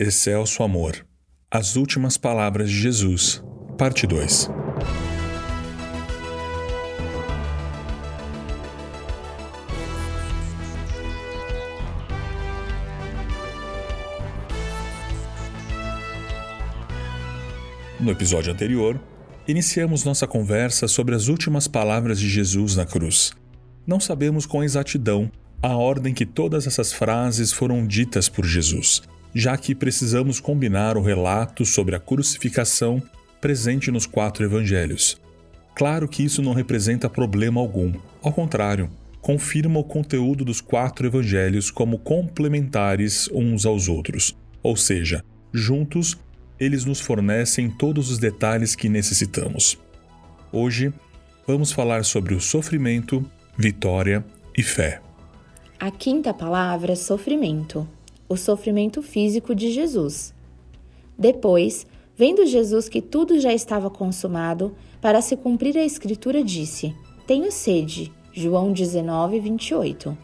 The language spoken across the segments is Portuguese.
Excelso Amor. As Últimas Palavras de Jesus, Parte 2 No episódio anterior, iniciamos nossa conversa sobre as últimas palavras de Jesus na cruz. Não sabemos com exatidão a ordem que todas essas frases foram ditas por Jesus, já que precisamos combinar o relato sobre a crucificação presente nos quatro evangelhos. Claro que isso não representa problema algum, ao contrário, confirma o conteúdo dos quatro evangelhos como complementares uns aos outros, ou seja, juntos eles nos fornecem todos os detalhes que necessitamos. Hoje, vamos falar sobre o sofrimento, vitória e fé. A quinta palavra é sofrimento, o sofrimento físico de Jesus. Depois, vendo Jesus que tudo já estava consumado, para se cumprir a Escritura, disse: Tenho sede. João 19, 28.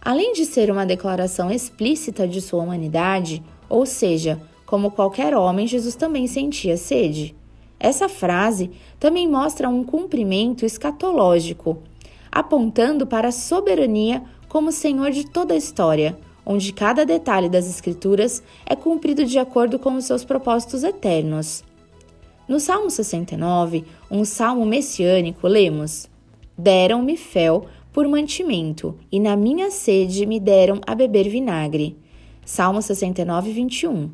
Além de ser uma declaração explícita de sua humanidade, ou seja, como qualquer homem, Jesus também sentia sede. Essa frase também mostra um cumprimento escatológico, apontando para a soberania como Senhor de toda a história, onde cada detalhe das Escrituras é cumprido de acordo com os seus propósitos eternos. No Salmo 69, um salmo messiânico, lemos: Deram-me fel por mantimento, e na minha sede me deram a beber vinagre. Salmo 69, 21.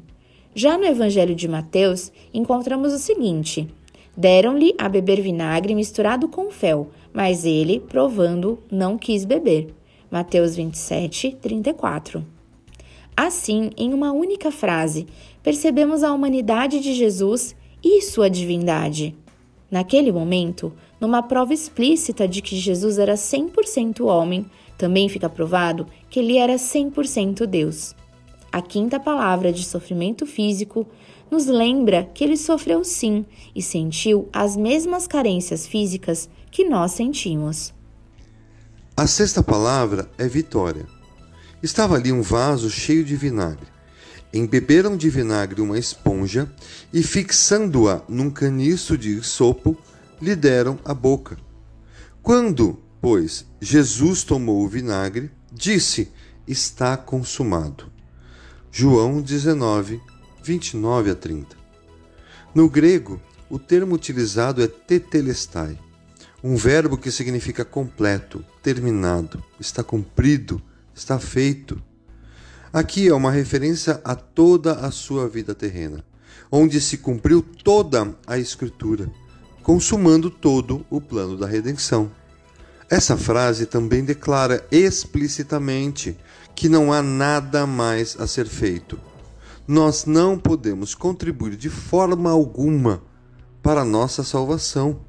Já no Evangelho de Mateus, encontramos o seguinte: Deram-lhe a beber vinagre misturado com fel, mas ele, provando, não quis beber. Mateus 27, 34. Assim, em uma única frase, percebemos a humanidade de Jesus e sua divindade. Naquele momento, numa prova explícita de que Jesus era 100% homem, também fica provado que ele era 100% Deus. A quinta palavra de sofrimento físico nos lembra que ele sofreu sim e sentiu as mesmas carências físicas que nós sentimos. A sexta palavra é vitória. Estava ali um vaso cheio de vinagre. Embeberam de vinagre uma esponja e, fixando-a num caniço de sopo, lhe deram a boca. Quando, pois, Jesus tomou o vinagre, disse: Está consumado. João 19, 29 a 30. No grego, o termo utilizado é tetelestai, um verbo que significa completo, terminado, está cumprido, está feito. Aqui é uma referência a toda a sua vida terrena, onde se cumpriu toda a Escritura, consumando todo o plano da redenção. Essa frase também declara explicitamente que não há nada mais a ser feito. Nós não podemos contribuir de forma alguma para a nossa salvação,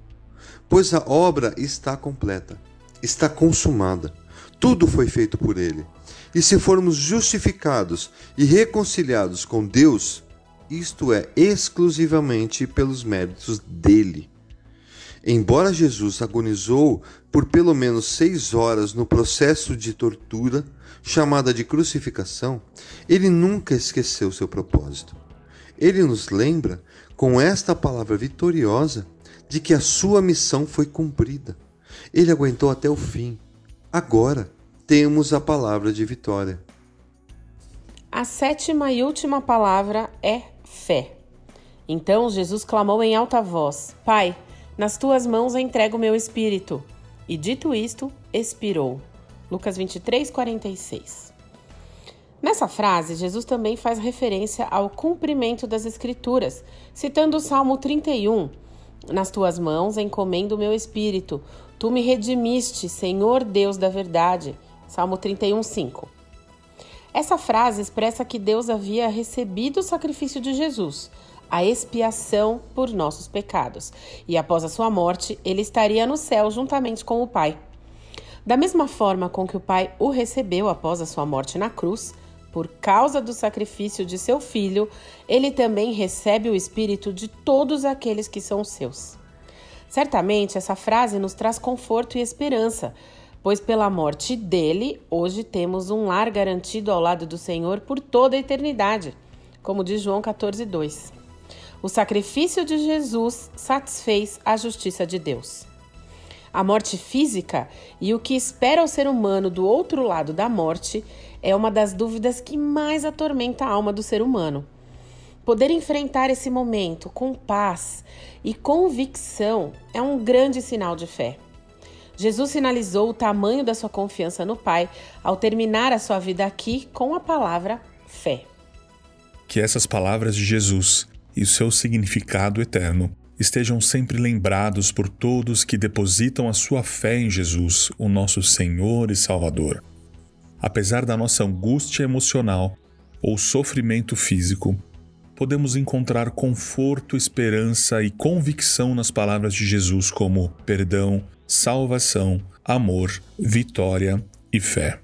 pois a obra está completa, está consumada. Tudo foi feito por Ele. E se formos justificados e reconciliados com Deus, isto é exclusivamente pelos méritos dele. Embora Jesus agonizou por pelo menos seis horas no processo de tortura, chamada de crucificação, ele nunca esqueceu seu propósito. Ele nos lembra, com esta palavra vitoriosa, de que a sua missão foi cumprida. Ele aguentou até o fim. Agora temos a palavra de vitória. A sétima e última palavra é fé. Então Jesus clamou em alta voz: Pai, nas tuas mãos entrego o meu espírito. E dito isto, expirou. Lucas 23, 46. Nessa frase, Jesus também faz referência ao cumprimento das Escrituras, citando o Salmo 31. Nas tuas mãos encomendo o meu espírito. Tu me redimiste, Senhor Deus da verdade. Salmo 31, 5. Essa frase expressa que Deus havia recebido o sacrifício de Jesus, a expiação por nossos pecados. E após a sua morte, ele estaria no céu juntamente com o Pai. Da mesma forma com que o Pai o recebeu após a sua morte na cruz, por causa do sacrifício de seu filho, ele também recebe o espírito de todos aqueles que são seus. Certamente essa frase nos traz conforto e esperança, pois pela morte dele, hoje temos um lar garantido ao lado do Senhor por toda a eternidade como diz João 14, 2. O sacrifício de Jesus satisfez a justiça de Deus. A morte física e o que espera o ser humano do outro lado da morte é uma das dúvidas que mais atormenta a alma do ser humano. Poder enfrentar esse momento com paz e convicção é um grande sinal de fé. Jesus sinalizou o tamanho da sua confiança no Pai ao terminar a sua vida aqui com a palavra fé. Que essas palavras de Jesus e o seu significado eterno estejam sempre lembrados por todos que depositam a sua fé em Jesus, o nosso Senhor e Salvador. Apesar da nossa angústia emocional ou sofrimento físico, podemos encontrar conforto, esperança e convicção nas palavras de Jesus como perdão, salvação, amor, vitória e fé.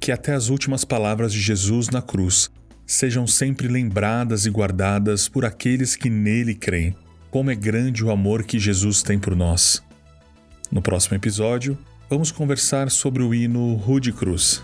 Que até as últimas palavras de Jesus na cruz sejam sempre lembradas e guardadas por aqueles que nele creem. Como é grande o amor que Jesus tem por nós. No próximo episódio, vamos conversar sobre o hino Rude Cruz.